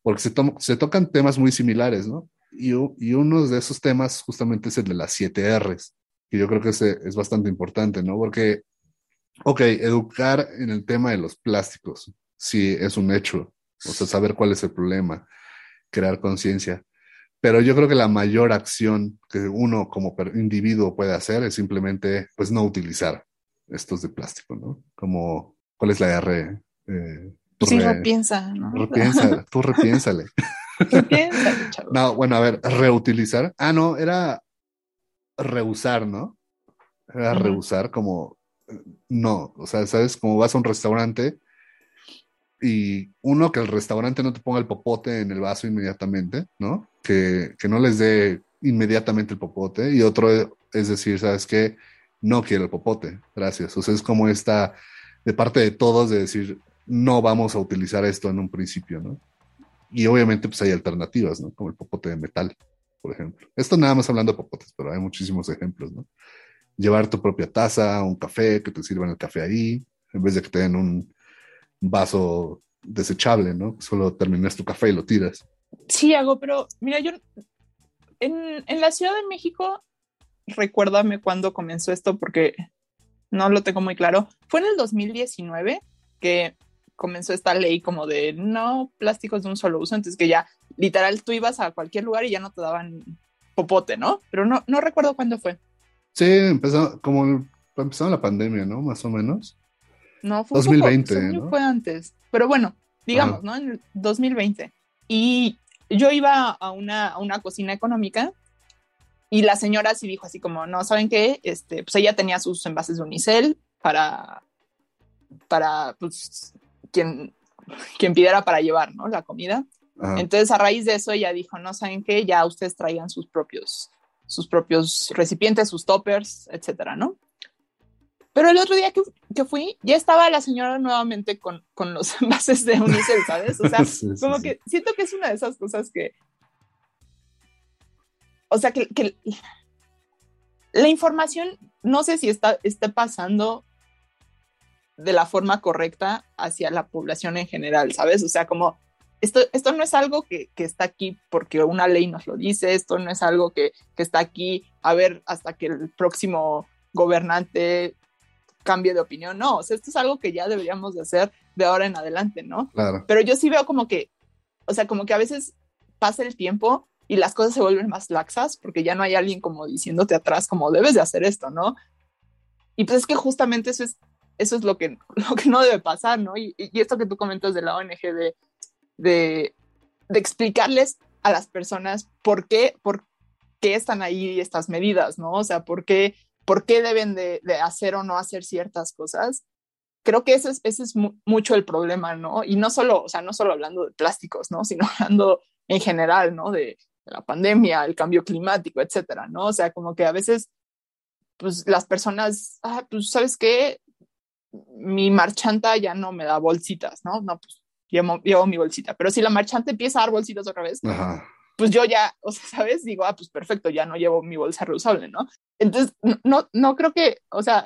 porque se, se tocan temas muy similares, ¿no? Y, y, uno de esos temas justamente es el de las 7 R's, que yo creo que es, es bastante importante, ¿no? Porque, ok, educar en el tema de los plásticos, sí, es un hecho, o sea, saber cuál es el problema, crear conciencia, pero yo creo que la mayor acción que uno como individuo puede hacer es simplemente, pues, no utilizar estos de plástico, ¿no? Como, ¿cuál es la R? Eh, sí, repiensa, ¿no? Repiensa, tú repiénsale. Repiénsale, No, bueno, a ver, reutilizar. Ah, no, era reusar, ¿no? Era reusar como, no, o sea, ¿sabes? Como vas a un restaurante y uno, que el restaurante no te ponga el popote en el vaso inmediatamente, ¿no? Que, no les dé inmediatamente el popote. Y otro es decir, ¿sabes qué? No quiero el popote, gracias. O sea, es como esta, de parte de todos, de decir, no vamos a utilizar esto en un principio, ¿no? Y obviamente pues hay alternativas, ¿no? Como el popote de metal, por ejemplo. Esto nada más hablando de popotes, pero hay muchísimos ejemplos, ¿no? Llevar tu propia taza, un café, que te sirvan el café ahí, en vez de que te den un, vaso desechable, ¿no? Solo terminas tu café y lo tiras. Sí, hago, pero mira, yo en, la Ciudad de México recuérdame cuándo comenzó esto porque no lo tengo muy claro. Fue en el 2019 que comenzó esta ley como de no plásticos de un solo uso, entonces que ya literal tú ibas a cualquier lugar y ya no te daban popote, ¿no? Pero no, no recuerdo cuándo fue. Sí, empezó como empezó la pandemia, ¿no? Más o menos. No, fue 2020, ¿no? fue antes. Pero bueno, digamos, ¿no? En el 2020. Y yo iba a una, a una cocina económica y la señora sí dijo así como, no, ¿saben qué? Este, pues ella tenía sus envases de unicel para, para, pues, quien, quien pidiera para llevar, ¿no? La comida. Entonces, a raíz de eso, ella dijo, no, ¿saben qué? Ya ustedes traigan sus propios, sus propios recipientes, sus toppers, etcétera, ¿no? Pero el otro día que, que, fui, ya estaba la señora nuevamente con, con los envases de unicel, ¿sabes? O sea, como que siento que es una de esas cosas que... O sea, que, que la información, no sé si está, esté pasando de la forma correcta hacia la población en general, ¿sabes? O sea, como esto, esto no es algo que, que, está aquí porque una ley nos lo dice, esto no es algo que, que está aquí a ver hasta que el próximo gobernante cambie de opinión, no, o sea, esto es algo que ya deberíamos de hacer de ahora en adelante, ¿no? Claro. Pero yo sí veo como que, o sea, como que a veces pasa el tiempo y las cosas se vuelven más laxas porque ya no hay alguien como diciéndote atrás como debes de hacer esto, ¿no? Y pues es que justamente eso es eso es lo que, lo que no debe pasar, ¿no? Y, esto que tú comentas de la ONG de, de, explicarles a las personas por qué, por qué están ahí estas medidas, ¿no? O sea, por qué, por qué deben de, hacer o no hacer ciertas cosas. Creo que ese es, ese es mucho el problema, ¿no? Y no solo, o sea, no solo hablando de plásticos, ¿no? Sino hablando en general, ¿no? De, la pandemia, el cambio climático, etcétera, ¿no? O sea, como que a veces, pues las personas, ah, pues, ¿sabes qué? mi marchanta ya no me da bolsitas, ¿no? No, pues llevo, mi bolsita. Pero si la marchanta empieza a dar bolsitas otra vez, pues yo ya, o sea, ¿sabes? Digo, ah, pues perfecto, ya no llevo mi bolsa reusable, ¿no? Entonces, no, no creo que, o sea,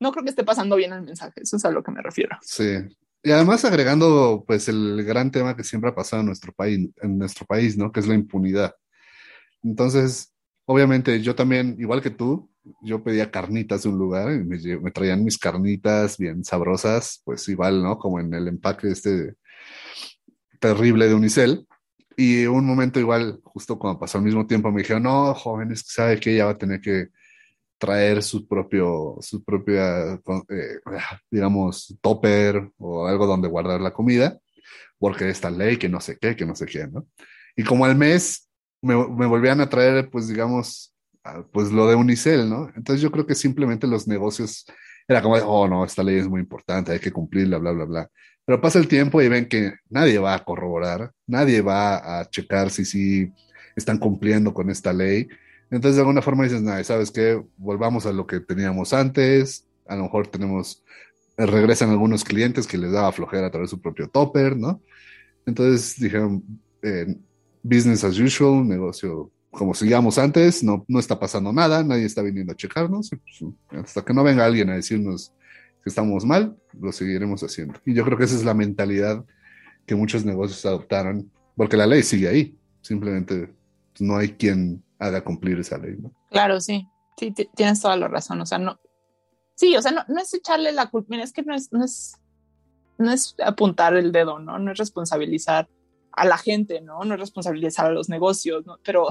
no creo que esté pasando bien el mensaje, eso es a lo que me refiero. Sí. Y además agregando, pues, el gran tema que siempre ha pasado en nuestro país, en nuestro país, ¿no? Que es la impunidad. Entonces, obviamente, yo también, igual que tú, yo pedía carnitas de un lugar y me, traían mis carnitas bien sabrosas, pues igual, ¿no? Como en el empaque este terrible de Unicel. Y un momento igual, justo cuando pasó al mismo tiempo, me dijeron, no, jóvenes, sabe que ella va a tener que traer su propio, su propia, eh, digamos, topper o algo donde guardar la comida, porque esta ley que no sé qué, que no sé qué, ¿no? Y como al mes me, me volvían a traer, pues digamos, pues lo de Unicel, ¿no? Entonces yo creo que simplemente los negocios era como, oh no, esta ley es muy importante, hay que cumplirla, bla, bla, bla. Pero pasa el tiempo y ven que nadie va a corroborar, nadie va a checar si sí están cumpliendo con esta ley. Entonces de alguna forma dices, nada, ¿sabes qué? Volvamos a lo que teníamos antes, a lo mejor tenemos, regresan algunos clientes que les daba flojera a través de su propio topper, ¿no? Entonces dijeron, eh, business as usual, negocio como sigamos antes, no, no está pasando nada, nadie está viniendo a checarnos. Pues, hasta que no venga alguien a decirnos que estamos mal, lo seguiremos haciendo. Y yo creo que esa es la mentalidad que muchos negocios adoptaron, porque la ley sigue ahí, simplemente no hay quien haga cumplir esa ley. Claro, sí, sí, tienes toda la razón. O sea, no, sí, o sea, no, no es echarle la culpa, es que no es, no es, no es apuntar el dedo, ¿no? No es responsabilizar a la gente, ¿no? No es responsabilizar a los negocios, ¿no? Pero,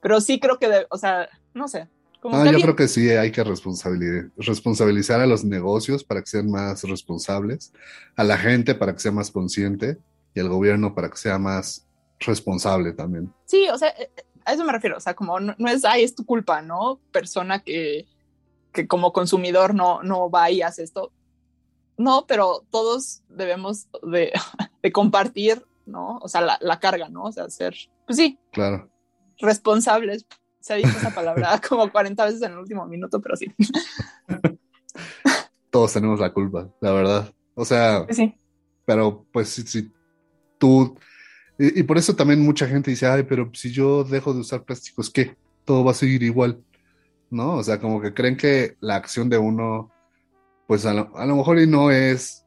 pero sí creo que, o sea, no sé. Como no, yo creo que sí hay que responsabilizar, a los negocios para que sean más responsables, a la gente para que sea más consciente y al gobierno para que sea más responsable también. Sí, o sea, eh, a eso me refiero, o sea, como no, es, ay, es tu culpa, ¿no? Persona que, que como consumidor no, no va y hace esto. No, pero todos debemos de, de compartir ¿no? O sea, la, carga, ¿no? O sea, ser, pues sí. Claro. Responsables. Se ha dicho esa palabra como 40 veces en el último minuto, pero sí. Todos tenemos la culpa, la verdad. O sea, sí. pero pues si, tú... Y, y, por eso también mucha gente dice, ay, pero si yo dejo de usar plásticos, ¿qué? Todo va a seguir igual, ¿no? O sea, como que creen que la acción de uno, pues a lo, a lo mejor y no es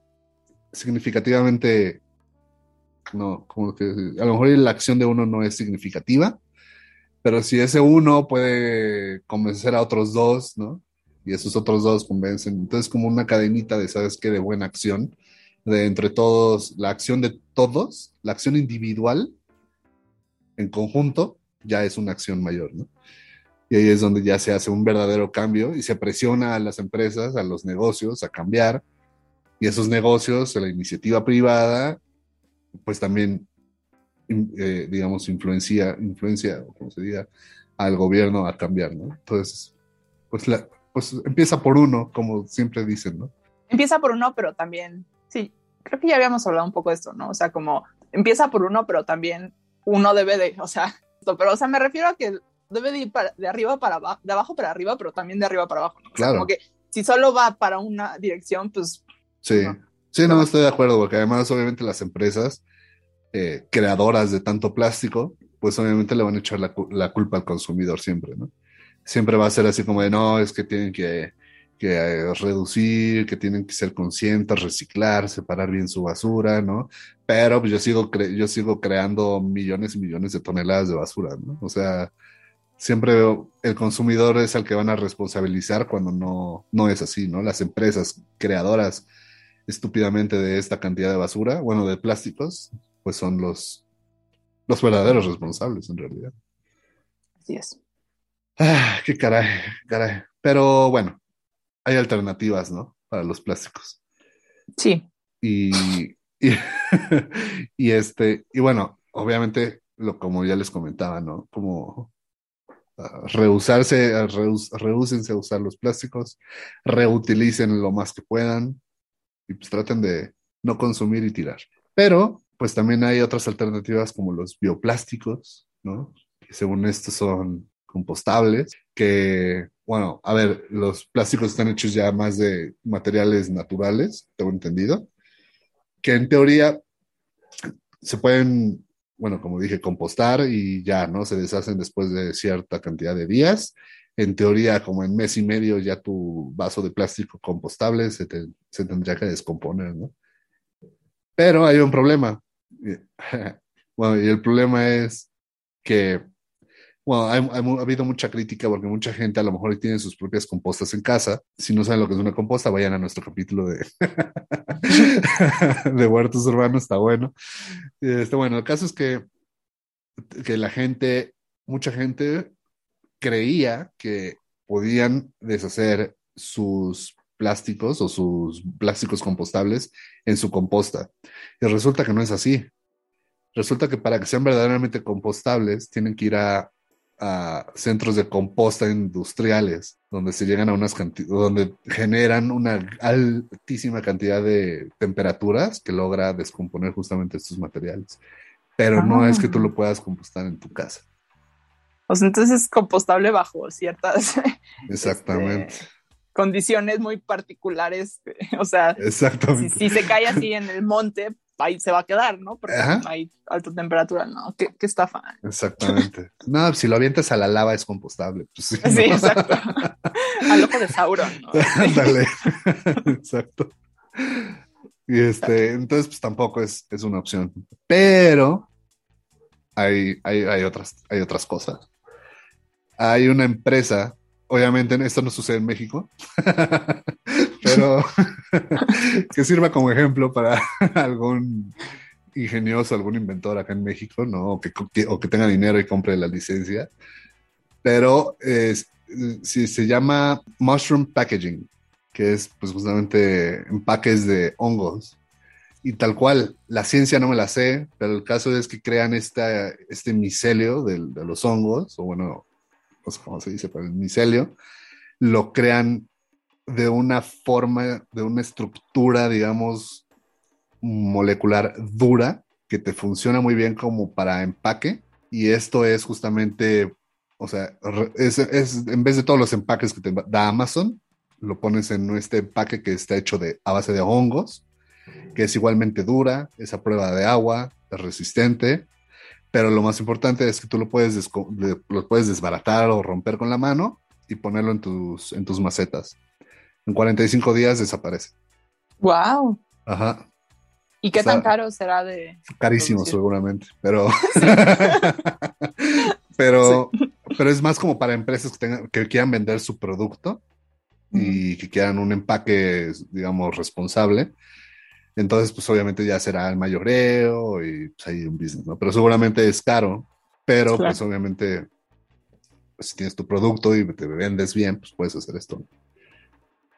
significativamente no, como que a lo mejor la acción de uno no es significativa, Pero si ese uno puede convencer a otros dos, ¿no? Y esos otros dos convencen. Entonces, como una cadenita de, ¿sabes qué? De buena acción, de entre todos, la acción de todos, la acción individual en conjunto, ya es una acción mayor, ¿no? Y ahí es donde ya se hace un verdadero cambio y se presiona a las empresas, a los negocios a cambiar. Y esos negocios, la iniciativa privada, pues también, eh, digamos, influencia, influencia, como se diga, al gobierno a cambiar, ¿no? Entonces, pues, la, pues empieza por uno, como siempre dicen, ¿no? Empieza por uno, pero también, sí, creo que ya habíamos hablado un poco de esto, ¿no? O sea, como empieza por uno, pero también uno debe de, o sea, pero, o sea, me refiero a que debe de ir de arriba para abajo, de abajo para arriba, pero también de arriba para abajo. ¿no? Claro. como que si solo va para una dirección, pues... Sí, sí, no, estoy de acuerdo, porque además obviamente las empresas eh, creadoras de tanto plástico, pues obviamente le van a echar la, la, culpa al consumidor siempre, ¿no? Siempre va a ser así como de, no, es que tienen que, que eh, reducir, que tienen que ser conscientes, reciclar, separar bien su basura, ¿no? Pero pues yo sigo, yo sigo creando millones y millones de toneladas de basura, ¿no? O sea, siempre el consumidor es el que van a responsabilizar cuando no, no es así, ¿no? Las empresas creadoras estúpidamente de esta cantidad de basura, bueno, de plásticos, pues son los, los verdaderos responsables en realidad. Así es. Ah, qué caray, caray. Pero bueno, hay alternativas, ¿no? Para los plásticos. Sí. Y, y, y este, y bueno, obviamente, lo, como ya les comentaba, ¿no? Como rehusarse, rehúsense a usar los plásticos, reutilicen lo más que puedan y pues traten de no consumir y tirar. Pero pues también hay otras alternativas como los bioplásticos, ¿no? Que según esto son compostables, que, bueno, a ver, los plásticos están hechos ya más de materiales naturales, tengo entendido, que en teoría se pueden bueno, como dije, compostar y ya, ¿no? Se deshacen después de cierta cantidad de días. En teoría, como en mes y medio, ya tu vaso de plástico compostable se, te, se tendría que descomponer, ¿no? Pero hay un problema. bueno, y el problema es que, bueno, ha, ha, habido mucha crítica porque mucha gente a lo mejor tiene sus propias compostas en casa. Si no saben lo que es una composta, vayan a nuestro capítulo de, de huertos urbanos, está bueno. Este, bueno, el caso es que, que la gente, mucha gente creía que podían deshacer sus plásticos o sus plásticos compostables en su composta. Y resulta que no es así. Resulta que para que sean verdaderamente compostables tienen que ir a, a centros de composta industriales, donde se llegan a unas donde generan una altísima cantidad de temperaturas que logra descomponer justamente estos materiales. Pero ah. no es que tú lo puedas compostar en tu casa. O sea, entonces es compostable bajo ciertas Exactamente. Este, condiciones muy particulares. O sea, Exactamente. Si, si, se cae así en el monte, ahí se va a quedar, ¿no? Porque Ajá. hay alta temperatura, ¿no? ¿Qué, qué estafa? Exactamente. No, si lo avientas a la lava es compostable. Pues, sí, exacto. Al ojo de Sauron, ¿no? Ándale. exacto. Y este, entonces, pues tampoco es, es una opción. Pero hay, hay, hay, otras, hay otras cosas. Hay una empresa, obviamente esto no sucede en México, pero que sirva como ejemplo para algún ingenioso, algún inventor acá en México, ¿no? O que, o que tenga dinero y compre la licencia. Pero si se llama Mushroom Packaging, que es pues justamente empaques de hongos. Y tal cual, la ciencia no me la sé, pero el caso es que crean esta, este micelio de, de los hongos, o bueno, no sé cómo se dice, pero el micelio, lo crean de una forma, de una estructura, digamos, molecular dura, que te funciona muy bien como para empaque. Y esto es justamente, o sea, es, es en vez de todos los empaques que te da Amazon, lo pones en este empaque que está hecho de, a base de hongos, que es igualmente dura, es a prueba de agua, es resistente, pero lo más importante es que tú lo puedes, lo puedes desbaratar o romper con la mano y ponerlo en tus, en tus macetas. En 45 días desaparece. ¡Wow! Ajá. ¿Y qué o sea, tan caro será de...? Carísimo producir? seguramente, pero... pero, sí. pero es más como para empresas que, tengan, que quieran vender su producto y que quieran un empaque, digamos, responsable. Entonces, pues obviamente ya será el mayoreo y pues hay un business, ¿no? Pero seguramente es caro, pero pues obviamente pues, si tienes tu producto y te vendes bien, pues puedes hacer esto.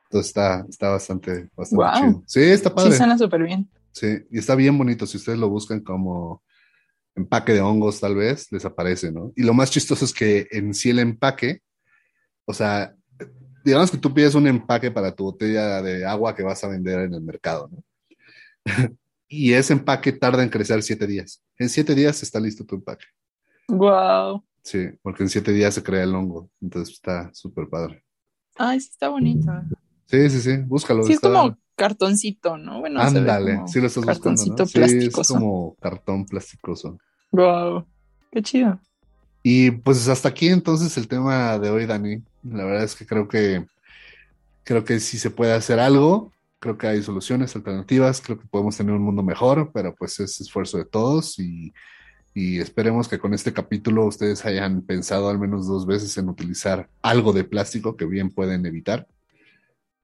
Entonces está, está bastante, bastante chido. Sí, está padre. Sí, suena súper bien. Sí, y está bien bonito. Si ustedes lo buscan como empaque de hongos, tal vez, les aparece, ¿no? Y lo más chistoso es que en sí el empaque, o sea, digamos que tú pides un empaque para tu botella de agua que vas a vender en el mercado, ¿no? y ese empaque tarda en crecer siete días. En siete días está listo tu empaque. Wow. Sí, porque en siete días se crea el hongo. Entonces está súper padre. Ay, sí, está bonito. Sí, sí, sí, búscalo. Sí, es como cartoncito, ¿no? Bueno, Ándale, sí lo estás buscando, ¿no? Sí, es como cartón plasticoso. Wow, qué chido. Y pues hasta aquí entonces el tema de hoy, Dani. La verdad es que creo que creo que sí se puede hacer algo. Creo que hay soluciones alternativas. Creo que podemos tener un mundo mejor, pero pues es esfuerzo de todos y, y esperemos que con este capítulo ustedes hayan pensado al menos dos veces en utilizar algo de plástico que bien pueden evitar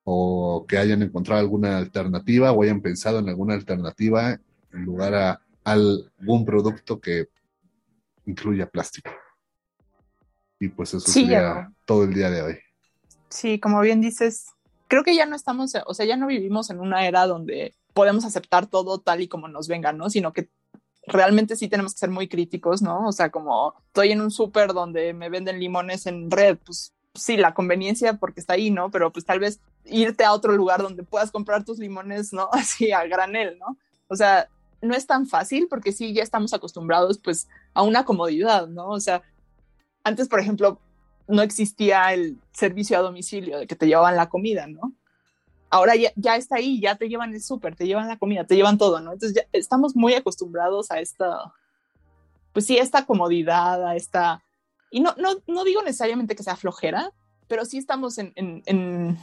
o que hayan encontrado alguna alternativa o hayan pensado en alguna alternativa en lugar a, algún producto que incluya plástico. Y pues eso sería todo el día de hoy. Sí, como bien dices, creo que ya no estamos, o sea, ya no vivimos en una era donde podemos aceptar todo tal y como nos venga, ¿no? Sino que realmente sí tenemos que ser muy críticos, ¿no? O sea, como estoy en un súper donde me venden limones en red, pues sí, la conveniencia porque está ahí, ¿no? Pero pues tal vez irte a otro lugar donde puedas comprar tus limones, ¿no? Así a granel, ¿no? O sea, no es tan fácil porque sí, ya estamos acostumbrados pues a una comodidad, ¿no? O sea, antes, por ejemplo, no existía el servicio a domicilio de que te llevaban la comida, ¿no? Ahora ya, ya está ahí, ya te llevan el súper, te llevan la comida, te llevan todo, ¿no? Entonces ya estamos muy acostumbrados a esta, pues sí, esta comodidad, a esta, y no, no, no digo necesariamente que sea flojera, pero sí estamos en, en, en,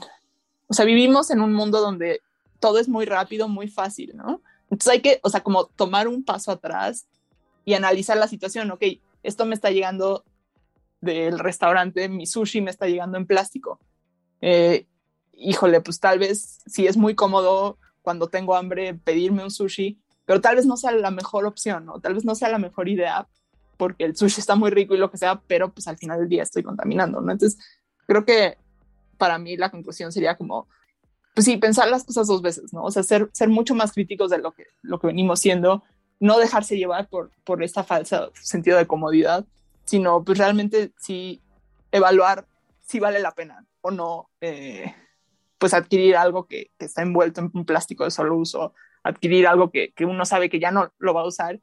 o sea, vivimos en un mundo donde todo es muy rápido, muy fácil, ¿no? Entonces hay que, o sea, como tomar un paso atrás y analizar la situación, ok, esto me está llegando del restaurante, mi sushi me está llegando en plástico. Eh, híjole, pues tal vez sí es muy cómodo cuando tengo hambre pedirme un sushi, pero tal vez no sea la mejor opción, ¿no? Tal vez no sea la mejor idea porque el sushi está muy rico y lo que sea, pero pues al final del día estoy contaminando, ¿no? Entonces, creo que para mí la conclusión sería como, pues sí, pensar las cosas dos veces, ¿no? O sea, ser, ser mucho más críticos de lo que, lo que venimos siendo, no dejarse llevar por, por esta falsa sentido de comodidad, sino pues realmente sí evaluar si vale la pena o no, eh, pues adquirir algo que, que, está envuelto en un plástico de solo uso, adquirir algo que, que, uno sabe que ya no lo va a usar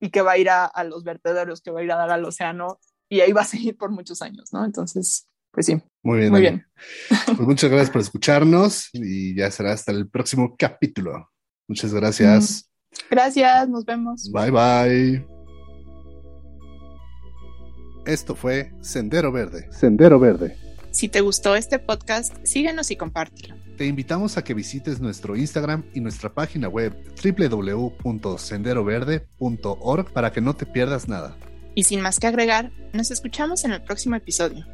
y que va a ir a, a los vertederos, que va a ir a dar al océano y ahí va a seguir por muchos años, ¿no? Entonces, pues sí. Muy bien. Muy bien. Pues muchas gracias por escucharnos y ya será hasta el próximo capítulo. Muchas gracias. Gracias, nos vemos. Bye bye. Esto fue Sendero Verde. Sendero Verde. Si te gustó este podcast, síguenos y compártelo. Te invitamos a que visites nuestro Instagram y nuestra página web www.senderoverde.org para que no te pierdas nada. Y sin más que agregar, nos escuchamos en el próximo episodio.